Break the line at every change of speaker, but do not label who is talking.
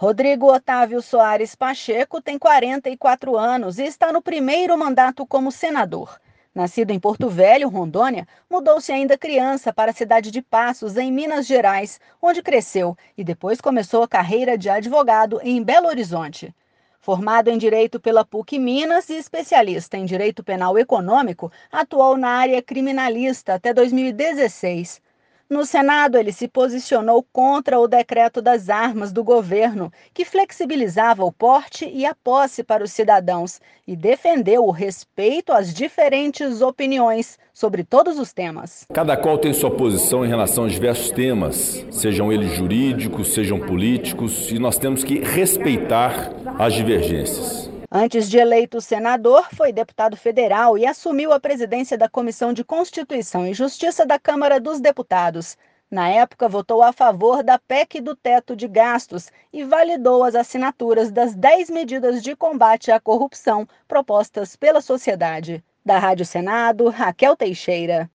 Rodrigo Otávio Soares Pacheco tem 44 anos e está no primeiro mandato como senador. Nascido em Porto Velho, Rondônia, mudou-se ainda criança para a cidade de Passos, em Minas Gerais, onde cresceu e depois começou a carreira de advogado em Belo Horizonte. Formado em Direito pela PUC Minas e especialista em Direito Penal Econômico, atuou na área criminalista até 2016. No Senado, ele se posicionou contra o decreto das armas do governo, que flexibilizava o porte e a posse para os cidadãos, e defendeu o respeito às diferentes opiniões sobre todos os temas.
Cada qual tem sua posição em relação a diversos temas, sejam eles jurídicos, sejam políticos, e nós temos que respeitar as divergências.
Antes de eleito senador, foi deputado federal e assumiu a presidência da Comissão de Constituição e Justiça da Câmara dos Deputados. Na época, votou a favor da PEC do teto de gastos e validou as assinaturas das 10 medidas de combate à corrupção propostas pela sociedade. Da Rádio Senado, Raquel Teixeira.